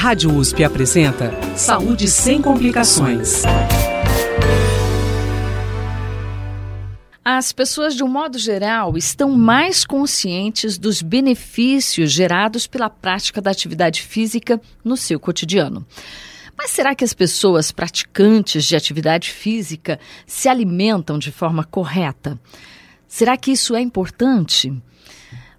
Rádio USP apresenta Saúde sem complicações. As pessoas, de um modo geral, estão mais conscientes dos benefícios gerados pela prática da atividade física no seu cotidiano. Mas será que as pessoas praticantes de atividade física se alimentam de forma correta? Será que isso é importante?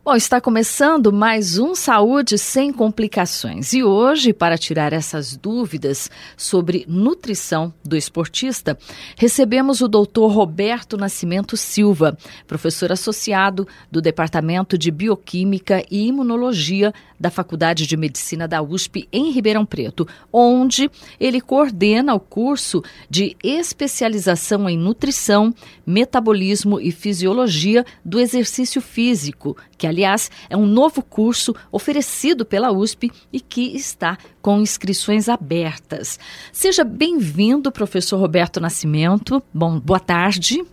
Bom, está começando mais um Saúde sem Complicações. E hoje, para tirar essas dúvidas sobre nutrição do esportista, recebemos o doutor Roberto Nascimento Silva, professor associado do Departamento de Bioquímica e Imunologia da Faculdade de Medicina da USP em Ribeirão Preto, onde ele coordena o curso de especialização em nutrição, metabolismo e fisiologia do exercício físico, que aliás é um novo curso oferecido pela USP e que está com inscrições abertas. Seja bem-vindo, professor Roberto Nascimento. Bom, boa tarde.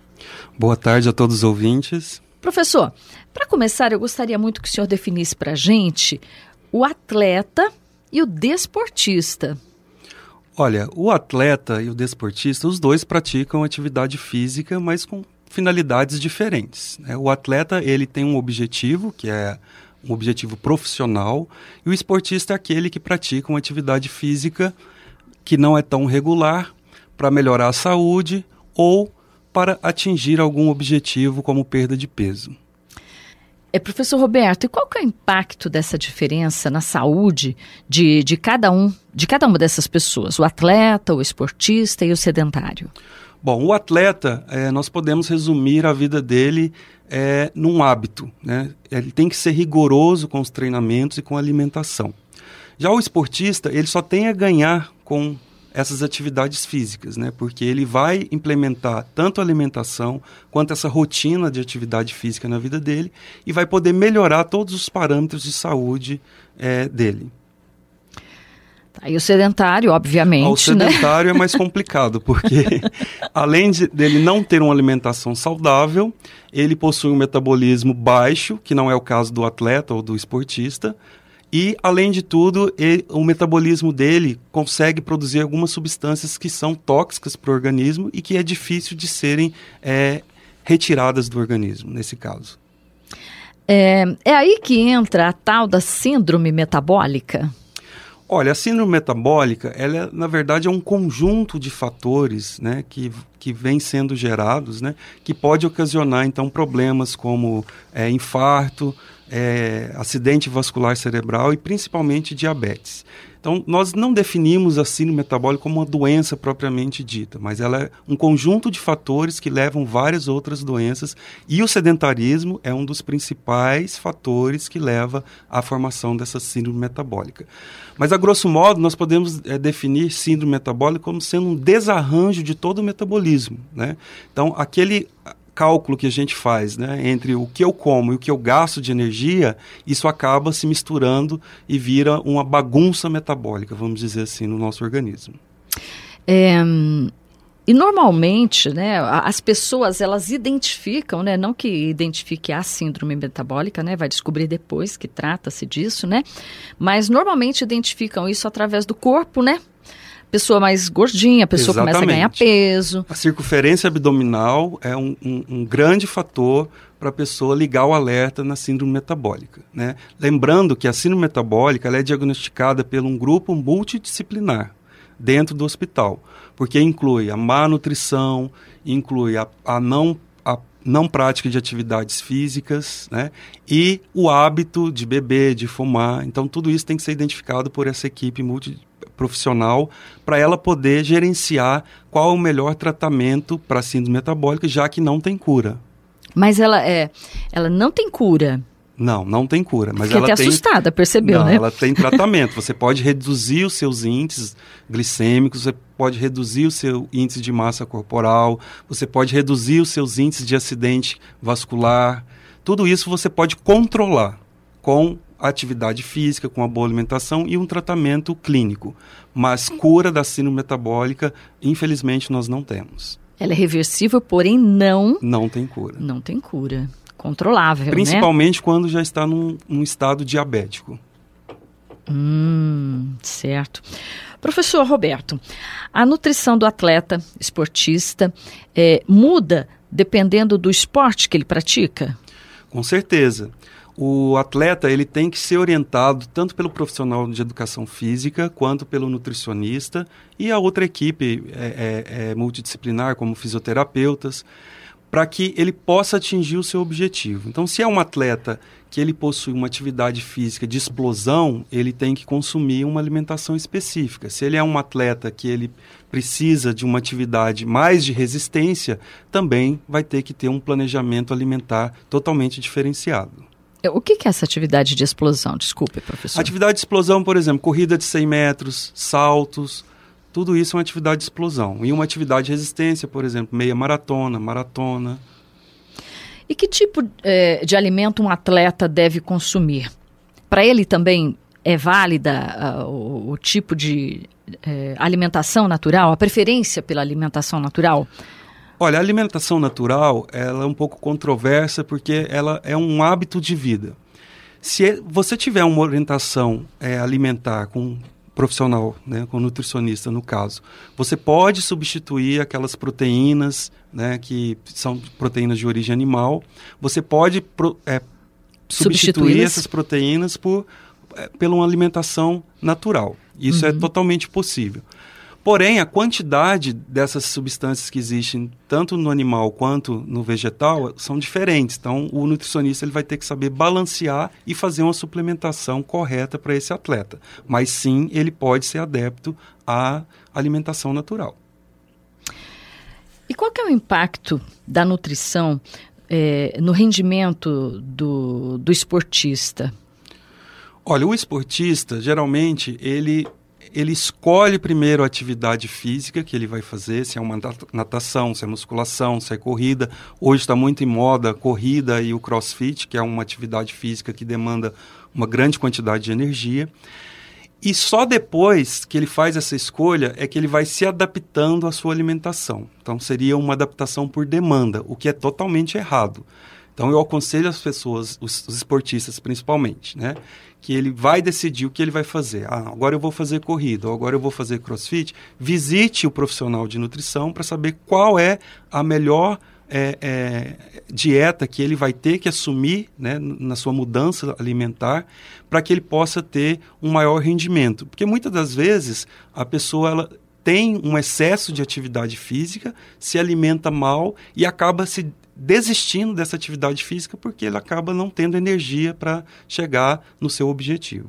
Boa tarde a todos os ouvintes. Professor, para começar, eu gostaria muito que o senhor definisse para a gente o atleta e o desportista. Olha, o atleta e o desportista, os dois praticam atividade física, mas com finalidades diferentes. Né? O atleta ele tem um objetivo que é um objetivo profissional e o esportista é aquele que pratica uma atividade física que não é tão regular para melhorar a saúde ou para atingir algum objetivo como perda de peso. É, professor Roberto, e qual que é o impacto dessa diferença na saúde de, de cada um, de cada uma dessas pessoas, o atleta, o esportista e o sedentário? Bom, o atleta, é, nós podemos resumir a vida dele é, num hábito, né? Ele tem que ser rigoroso com os treinamentos e com a alimentação. Já o esportista, ele só tem a ganhar com essas atividades físicas, né? Porque ele vai implementar tanto a alimentação quanto essa rotina de atividade física na vida dele e vai poder melhorar todos os parâmetros de saúde é, dele. E o sedentário, obviamente. O né? sedentário né? é mais complicado, porque além de, dele não ter uma alimentação saudável, ele possui um metabolismo baixo, que não é o caso do atleta ou do esportista, e, além de tudo, ele, o metabolismo dele consegue produzir algumas substâncias que são tóxicas para o organismo e que é difícil de serem é, retiradas do organismo, nesse caso. É, é aí que entra a tal da síndrome metabólica? Olha, a síndrome metabólica, ela na verdade é um conjunto de fatores, né, que, que vem sendo gerados, né, que pode ocasionar então problemas como é, infarto, é, acidente vascular cerebral e principalmente diabetes. Então, nós não definimos a síndrome metabólica como uma doença propriamente dita, mas ela é um conjunto de fatores que levam várias outras doenças e o sedentarismo é um dos principais fatores que leva à formação dessa síndrome metabólica. Mas, a grosso modo, nós podemos é, definir síndrome metabólica como sendo um desarranjo de todo o metabolismo. Né? Então, aquele cálculo que a gente faz né, entre o que eu como e o que eu gasto de energia, isso acaba se misturando e vira uma bagunça metabólica, vamos dizer assim, no nosso organismo. É, e normalmente, né, as pessoas elas identificam, né, não que identifique a síndrome metabólica, né, vai descobrir depois que trata-se disso, né, mas normalmente identificam isso através do corpo, né, pessoa mais gordinha, a pessoa Exatamente. começa a ganhar peso. A circunferência abdominal é um, um, um grande fator para a pessoa ligar o alerta na síndrome metabólica. Né? Lembrando que a síndrome metabólica é diagnosticada por um grupo multidisciplinar dentro do hospital, porque inclui a má nutrição, inclui a, a não a não prática de atividades físicas, né? E o hábito de beber, de fumar. Então, tudo isso tem que ser identificado por essa equipe multi, profissional para ela poder gerenciar qual é o melhor tratamento para síndrome metabólica, já que não tem cura. Mas ela é, ela não tem cura. Não, não tem cura. Mas Fiquei ela até tem... assustada, percebeu, não, né? Ela tem tratamento. Você pode reduzir os seus índices glicêmicos, você pode reduzir o seu índice de massa corporal, você pode reduzir os seus índices de acidente vascular. Tudo isso você pode controlar com atividade física, com uma boa alimentação e um tratamento clínico. Mas cura da síndrome metabólica, infelizmente, nós não temos. Ela é reversível, porém não. Não tem cura. Não tem cura. Controlável. Né? Principalmente né? quando já está num, num estado diabético. Hum, certo. Professor Roberto, a nutrição do atleta esportista é, muda dependendo do esporte que ele pratica? Com certeza. O atleta ele tem que ser orientado tanto pelo profissional de educação física quanto pelo nutricionista e a outra equipe é, é, é multidisciplinar, como fisioterapeutas, para que ele possa atingir o seu objetivo. Então, se é um atleta que ele possui uma atividade física de explosão, ele tem que consumir uma alimentação específica. Se ele é um atleta que ele precisa de uma atividade mais de resistência, também vai ter que ter um planejamento alimentar totalmente diferenciado. É, o que é essa atividade de explosão? Desculpe, professor. Atividade de explosão, por exemplo, corrida de 100 metros, saltos, tudo isso é uma atividade de explosão. E uma atividade de resistência, por exemplo, meia maratona, maratona. E que tipo é, de alimento um atleta deve consumir? Para ele também é válida uh, o, o, tipo de uh, alimentação natural, a preferência pela alimentação natural? Olha, a alimentação natural ela é um pouco controversa porque ela é um hábito de vida. Se você tiver uma orientação é, alimentar com profissional, né, com nutricionista no caso, você pode substituir aquelas proteínas, né, que são proteínas de origem animal, você pode pro, é, substituir essas proteínas por é, pela uma alimentação natural. Isso é uhum. é totalmente possível. Porém, a quantidade dessas substâncias que existem tanto no animal quanto no vegetal são diferentes. Então, o nutricionista ele vai ter que saber balancear e fazer uma suplementação correta para esse atleta. Mas sim, ele pode ser adepto à alimentação natural. E qual é o impacto da nutrição é, no rendimento do, do esportista? Olha, o esportista, geralmente, ele ele escolhe primeiro a atividade física que ele vai fazer, se é uma natação, se é musculação, se é corrida. Hoje está muito em moda a corrida e o crossfit, que é uma atividade física que demanda uma grande quantidade de energia. E só depois que ele faz essa escolha é que ele vai se adaptando à sua alimentação. Então seria uma adaptação por demanda, o que é totalmente errado. Então eu aconselho as pessoas, os, os esportistas principalmente, né, que ele vai decidir o que ele vai fazer. Ah, agora eu vou fazer corrida, ou agora eu vou fazer crossfit. Visite o profissional de nutrição para saber qual é a melhor é, é, dieta que ele vai ter que assumir né, na sua mudança alimentar para que ele possa ter um maior rendimento. Porque muitas das vezes a pessoa ela tem um excesso de atividade física, se alimenta mal e acaba se desistindo dessa atividade física porque ele acaba não tendo energia para chegar no seu objetivo.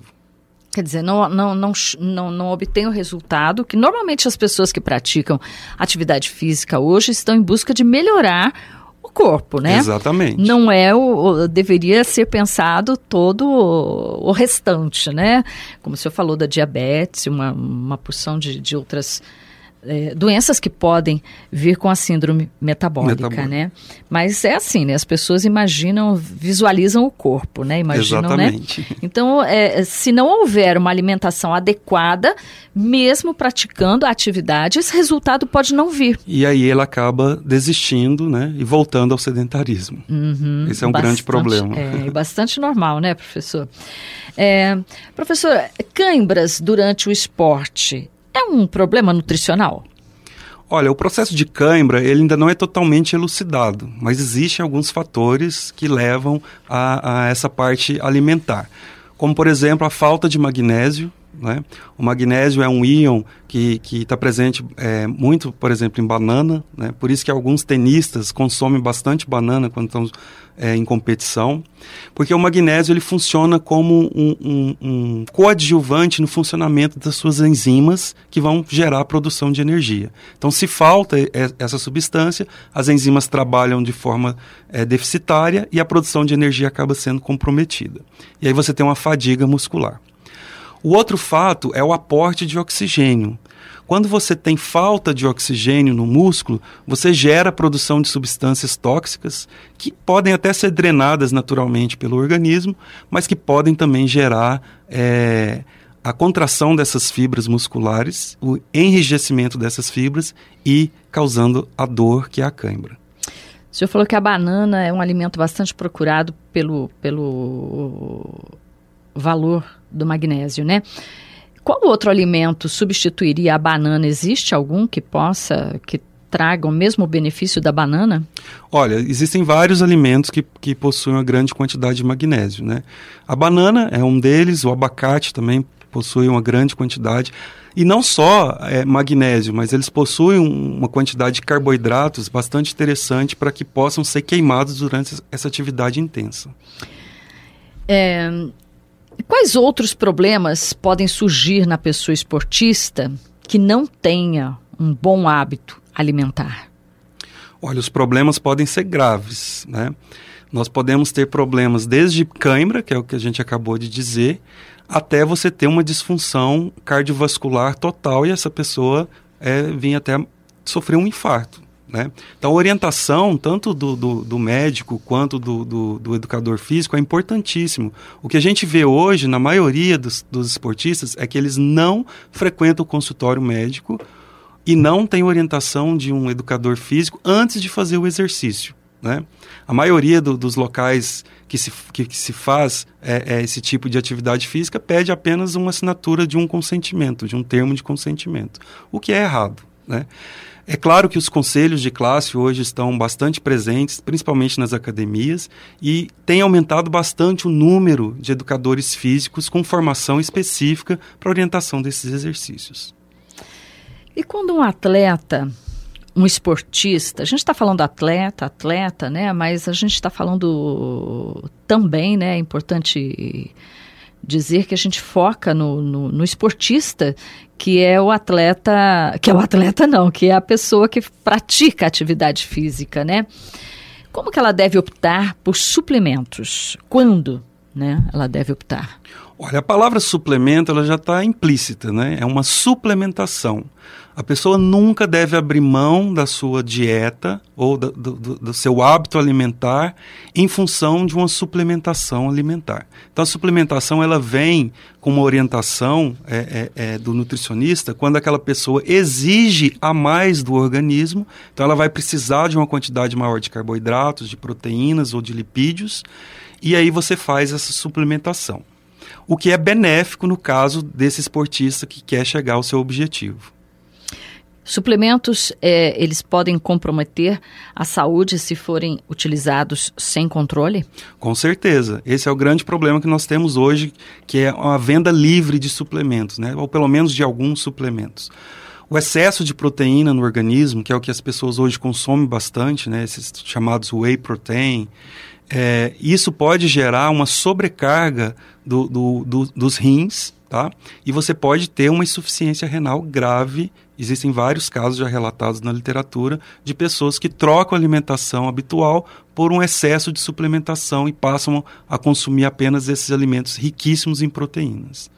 Quer dizer, não, não, não, não, não obtém o resultado que normalmente as pessoas que praticam atividade física hoje estão em busca de melhorar corpo, né? Exatamente. Não é o, o, deveria ser pensado todo o, o, restante, né? Como o senhor falou da diabetes, uma, uma porção de, de outras é, doenças que podem vir com a síndrome metabólica, né? Mas é assim, né? As pessoas imaginam, visualizam o corpo, né? Imaginam, né? Exatamente. né? Então, é, se não houver uma alimentação adequada, mesmo praticando a atividade, esse resultado pode não vir. E aí ele acaba desistindo, né? E voltando ao sedentarismo. Uhum, esse é um bastante, grande problema. É, bastante normal, né, professor? É, professor, cãibras durante o esporte é um problema nutricional? Olha, o processo de cãibra ele ainda não é totalmente elucidado, mas existem alguns fatores que levam a, a essa parte alimentar, como por exemplo a falta de magnésio. Né? O magnésio é um íon que está presente é, muito, por exemplo, em banana, né? por isso que alguns tenistas consomem bastante banana quando estão é, em competição, porque o magnésio ele funciona como um, um, um, coadjuvante no funcionamento das suas enzimas que vão gerar a produção de energia. Então, se falta essa substância, as enzimas trabalham de forma é, deficitária e a produção de energia acaba sendo comprometida. E aí você tem uma fadiga muscular. O outro fato é o aporte de oxigênio. Quando você tem falta de oxigênio no músculo, você gera a produção de substâncias tóxicas que podem até ser drenadas naturalmente pelo organismo, mas que podem também gerar é, a contração dessas fibras musculares, o enrijecimento dessas fibras e causando a dor que é a cãibra. O senhor falou que a banana é um alimento bastante procurado pelo, pelo valor do magnésio, né? Qual outro alimento substituiria a banana? Existe algum que possa, que traga o mesmo benefício da banana? Olha, existem vários alimentos que, que possuem uma grande quantidade de magnésio, né? A banana é um deles, o abacate também possui uma grande quantidade. E não só é, magnésio, mas eles possuem uma quantidade de carboidratos bastante interessante para que possam ser queimados durante essa atividade intensa. É, quais outros problemas podem surgir na pessoa esportista que não tenha um bom hábito alimentar? Olha, os problemas podem ser graves, né? Nós podemos ter problemas desde cãibra, que é o que a gente acabou de dizer, até você ter uma disfunção cardiovascular total e essa pessoa é, vir até sofrer um infarto. Né? Então, a orientação, tanto do, do, do médico quanto do, do, do, educador físico, é importantíssimo. O que a gente vê hoje, na maioria dos, dos esportistas, é que eles não frequentam o consultório médico e não têm orientação de um educador físico antes de fazer o exercício. Né? A maioria do, dos locais que se, que, que se faz é, é, esse tipo de atividade física pede apenas uma assinatura de um consentimento, de um termo de consentimento, o que é errado. Né? É claro que os conselhos de classe hoje estão bastante presentes, principalmente nas academias, e tem aumentado bastante o número de educadores físicos com formação específica para orientação desses exercícios. E quando um atleta um esportista, a gente está falando atleta, atleta, né? Mas a gente está falando também, né? É importante dizer que a gente foca no, no, no, esportista, que é o atleta, que é o atleta não, que é a pessoa que pratica atividade física, né? Como que ela deve optar por suplementos? Quando, né? Ela deve optar? Olha, a palavra suplemento ela já está implícita, né? É uma suplementação. A pessoa nunca deve abrir mão da sua dieta ou do, do, do, seu hábito alimentar em função de uma suplementação alimentar. Então, a suplementação ela vem com uma orientação é, é, é, do nutricionista quando aquela pessoa exige a mais do organismo. Então, ela vai precisar de uma quantidade maior de carboidratos, de proteínas ou de lipídios, e aí você faz essa suplementação. O que é benéfico no caso desse esportista que quer chegar ao seu objetivo. Suplementos, é, eles podem comprometer a saúde se forem utilizados sem controle? Com certeza. Esse é o grande problema que nós temos hoje, que é a venda livre de suplementos, né? ou pelo menos de alguns suplementos. O excesso de proteína no organismo, que é o que as pessoas hoje consomem bastante, né? esses chamados whey protein, é, isso pode gerar uma sobrecarga do, do, do, dos rins, tá? E você pode ter uma insuficiência renal grave Existem vários casos já relatados na literatura de pessoas que trocam a alimentação habitual por um excesso de suplementação e passam a consumir apenas esses alimentos riquíssimos em proteínas.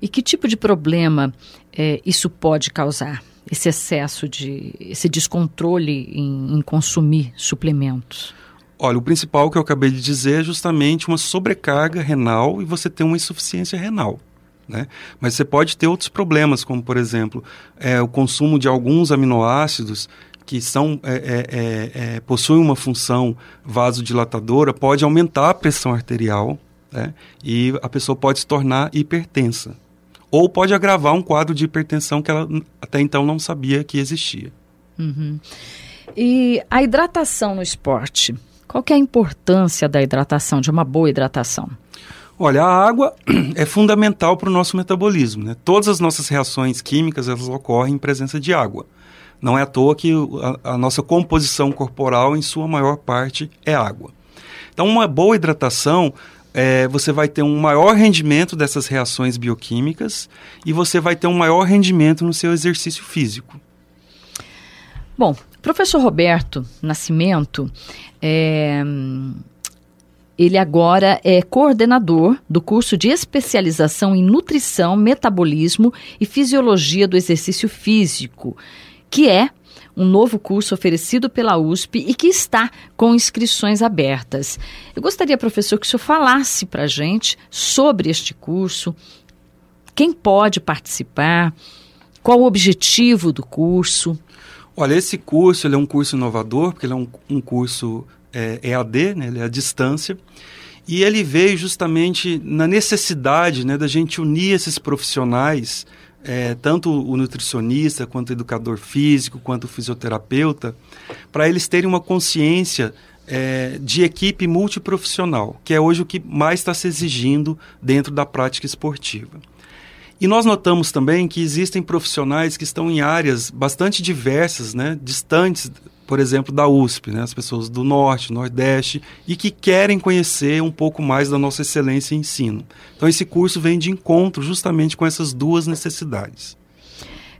E que tipo de problema é, isso pode causar? Esse excesso de. esse descontrole em, em consumir suplementos? Olha, o principal que eu acabei de dizer é justamente uma sobrecarga renal e você ter uma insuficiência renal. Né? Mas você pode ter outros problemas, como, por exemplo, é, o consumo de alguns aminoácidos que são, é, é, é, é possuem uma função vasodilatadora, pode aumentar a pressão arterial né? e a pessoa pode se tornar hipertensa. Ou pode agravar um quadro de hipertensão que ela até então não sabia que existia. Uhum. E a hidratação no esporte? Qual é a importância da hidratação, de uma boa hidratação? Olha, a água é fundamental para o nosso metabolismo. Né? Todas as nossas reações químicas elas ocorrem em presença de água. Não é à toa que a, a nossa composição corporal, em sua maior parte, é água. Então, uma boa hidratação é, você vai ter um maior rendimento dessas reações bioquímicas e você vai ter um maior rendimento no seu exercício físico. Bom, professor Roberto Nascimento, é, ele agora é coordenador do curso de especialização em nutrição, metabolismo e fisiologia do exercício físico, que é um novo curso oferecido pela USP e que está com inscrições abertas. Eu gostaria, professor, que o senhor falasse para a gente sobre este curso, quem pode participar, qual o objetivo do curso. Olha, esse curso ele é um curso inovador, porque ele é um, um curso é, EAD, né, ele é à distância, E ele veio justamente na necessidade né, da gente unir esses profissionais, é, tanto o nutricionista, quanto o educador físico, quanto o fisioterapeuta, para eles terem uma consciência é, de equipe multiprofissional, que é hoje o que mais está se exigindo dentro da prática esportiva. E nós notamos também que existem profissionais que estão em áreas bastante diversas, né, distantes, por exemplo, da USP, né, as pessoas do Norte, Nordeste, e que querem conhecer um pouco mais da nossa excelência em ensino. Então, esse curso vem de encontro justamente com essas duas necessidades.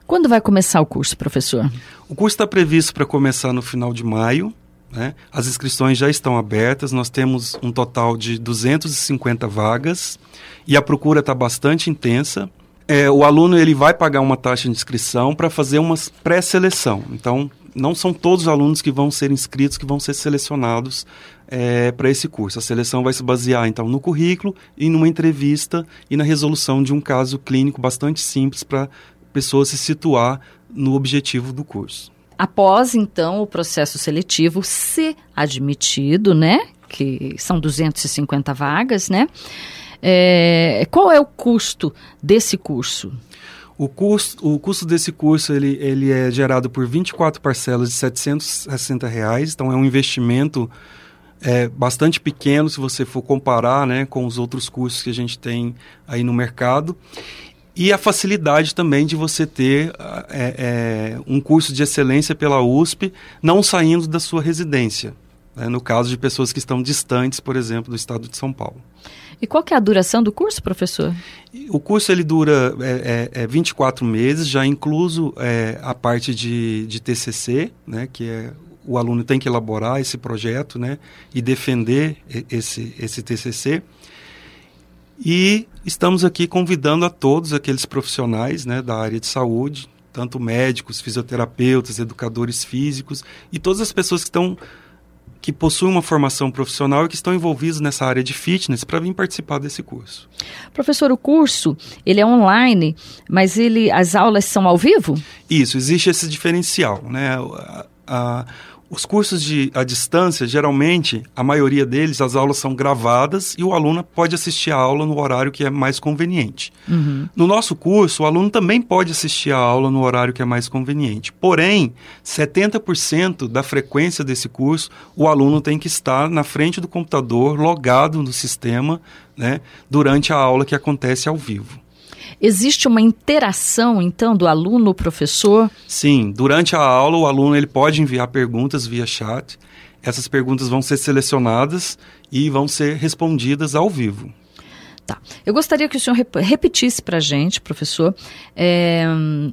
Quando vai começar o curso, professor? O curso está previsto para começar no final de maio. Né? As inscrições já estão abertas, nós temos um total de 250 vagas e a procura está bastante intensa é, o aluno ele vai pagar uma taxa de inscrição para fazer uma pré-seleção. Então, não são todos os alunos que vão ser inscritos que vão ser selecionados é, para esse curso. A seleção vai se basear, então, no currículo e numa entrevista e na resolução de um caso clínico bastante simples para pessoa se situar no objetivo do curso. Após, então, o processo seletivo ser admitido, né? Que são 250 vagas, né? É, qual é o custo desse curso? O custo, o custo desse curso ele, ele é gerado por 24 parcelas de 760 reais, então é um investimento é, bastante pequeno se você for comparar né, com os outros cursos que a gente tem aí no mercado. E a facilidade também de você ter é, é, um curso de excelência pela USP, não saindo da sua residência, né, no caso de pessoas que estão distantes, por exemplo, do estado de São Paulo. E qual que é a duração do curso, professor? O curso ele dura é, é, 24 é meses, já incluso é, a parte de, de TCC, né, que é o aluno tem que elaborar esse projeto né, e defender esse, esse TCC. E estamos aqui convidando a todos aqueles profissionais né, da área de saúde, tanto médicos, fisioterapeutas, educadores físicos e todas as pessoas que estão que possuem uma formação profissional e que estão envolvidos nessa área de fitness para vir participar desse curso. Professor, o curso ele é online, mas ele as aulas são ao vivo? Isso, existe esse diferencial, né? A, a, os cursos de à distância, geralmente, a maioria deles, as aulas são gravadas e o aluno pode assistir a aula no horário que é mais conveniente. Uhum. No nosso curso, o aluno também pode assistir a aula no horário que é mais conveniente. Porém, 70% da frequência desse curso, o aluno tem que estar na frente do computador, logado no sistema, né, durante a aula que acontece ao vivo. Existe uma interação, então, do aluno-professor? Sim, durante a aula o aluno ele pode enviar perguntas via chat. Essas perguntas vão ser selecionadas e vão ser respondidas ao vivo. Tá. Eu gostaria que o senhor repetisse para a gente, professor, é,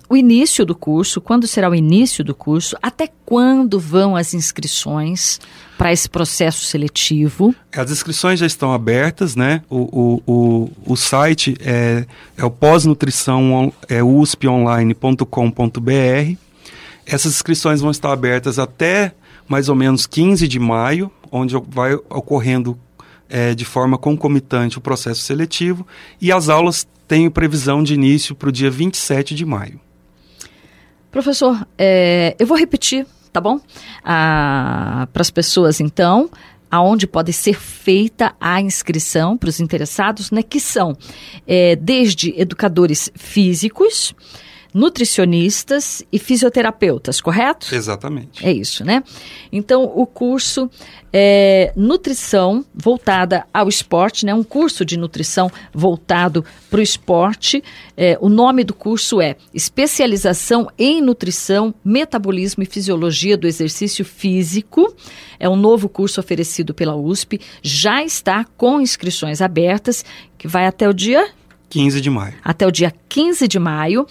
o início do curso, quando será o início do curso, até quando vão as inscrições para esse processo seletivo? As inscrições já estão abertas, né? O, o, o, o site é, é o pós-nutrição é usponline.com.br. Essas inscrições vão estar abertas até mais ou menos 15 de maio, onde vai ocorrendo é, de forma concomitante o processo seletivo e as aulas têm previsão de início para o dia 27 de maio. Professor, é, eu vou repetir, tá bom? Ah, para as pessoas, então, aonde pode ser feita a inscrição para os interessados, né, que são é, desde educadores físicos, nutricionistas e fisioterapeutas, correto? Exatamente. É isso, né? Então, o curso é nutrição voltada ao esporte, né? Um curso de nutrição voltado para o esporte. É, o nome do curso é Especialização em Nutrição, Metabolismo e Fisiologia do Exercício Físico. É um novo curso oferecido pela USP. Já está com inscrições abertas, que vai até o dia 15 de maio. Até o dia 15 de maio.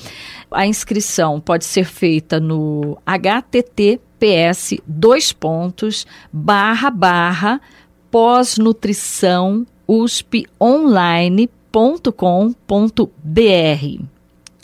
A inscrição pode ser feita no https dois pontos barra barra pós-nutrição uspionline.com.br.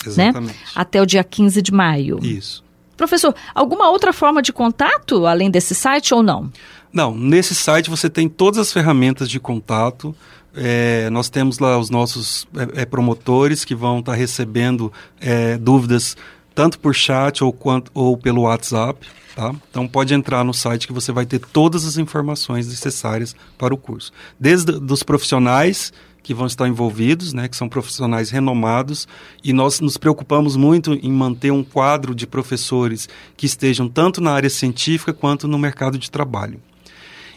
Exatamente. Né? Até o dia 15 de maio. Isso. Professor, alguma outra forma de contato além desse site ou não? Não, nesse site você tem todas as ferramentas de contato. É, nós temos lá os nossos é, é promotores que vão estar tá recebendo é, dúvidas tanto por chat ou, quanto, ou pelo WhatsApp. Tá? Então pode entrar no site que você vai ter todas as informações necessárias para o curso. Desde dos profissionais que vão estar envolvidos, né, que são profissionais renomados, e nós nos preocupamos muito em manter um quadro de professores que estejam tanto na área científica quanto no mercado de trabalho.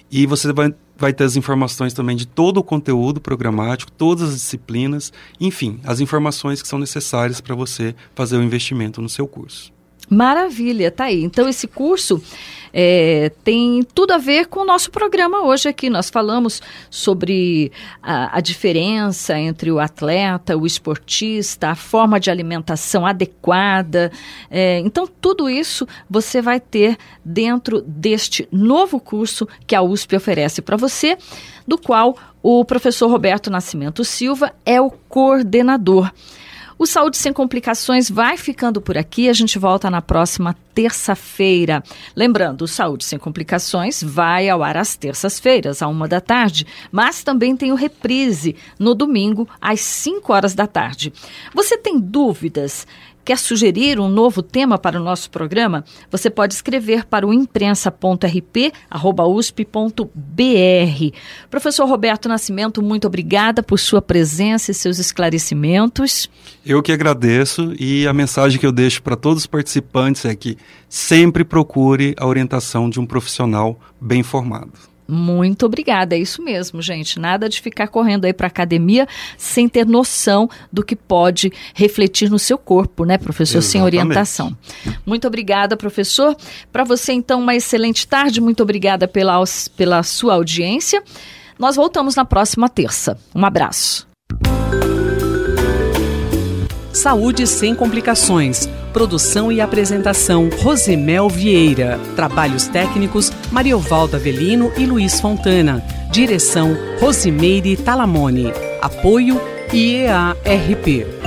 E você vai, vai ter as informações também de todo o conteúdo programático, todas as disciplinas, enfim, as informações que são necessárias para você fazer o investimento no seu curso. Maravilha, tá aí. Então, esse curso é, tem tudo a ver com o nosso programa hoje aqui. Nós falamos sobre a, a, diferença entre o atleta, o esportista, a forma de alimentação adequada. É, então, tudo isso você vai ter dentro deste novo curso que a USP oferece para você, do qual o professor Roberto Nascimento Silva é o coordenador. O Saúde Sem Complicações vai ficando por aqui. A gente volta na próxima terça-feira. Lembrando, o Saúde Sem Complicações vai ao ar às terças-feiras, à uma da tarde, mas também tem o reprise no domingo, às 5 horas da tarde. Você tem dúvidas? Quer sugerir um novo tema para o nosso programa? Você pode escrever para o imprensa.rp.usp.br. Professor Roberto Nascimento, muito obrigada por sua presença e seus esclarecimentos. Eu que agradeço e a mensagem que eu deixo para todos os participantes é que sempre procure a orientação de um profissional bem formado. Muito obrigada, é isso mesmo, gente. Nada de ficar correndo aí para academia sem ter noção do que pode refletir no seu corpo, né, professor, Exatamente. sem orientação. Muito obrigada, professor. Para você, então, uma excelente tarde. Muito obrigada pela, pela sua audiência. Nós voltamos na próxima terça. Um abraço. Saúde sem complicações. Produção e apresentação: Rosemel Vieira. Trabalhos técnicos: Mariovaldo Avelino e Luiz Fontana. Direção: Rosimeire Talamone. Apoio: IEARP.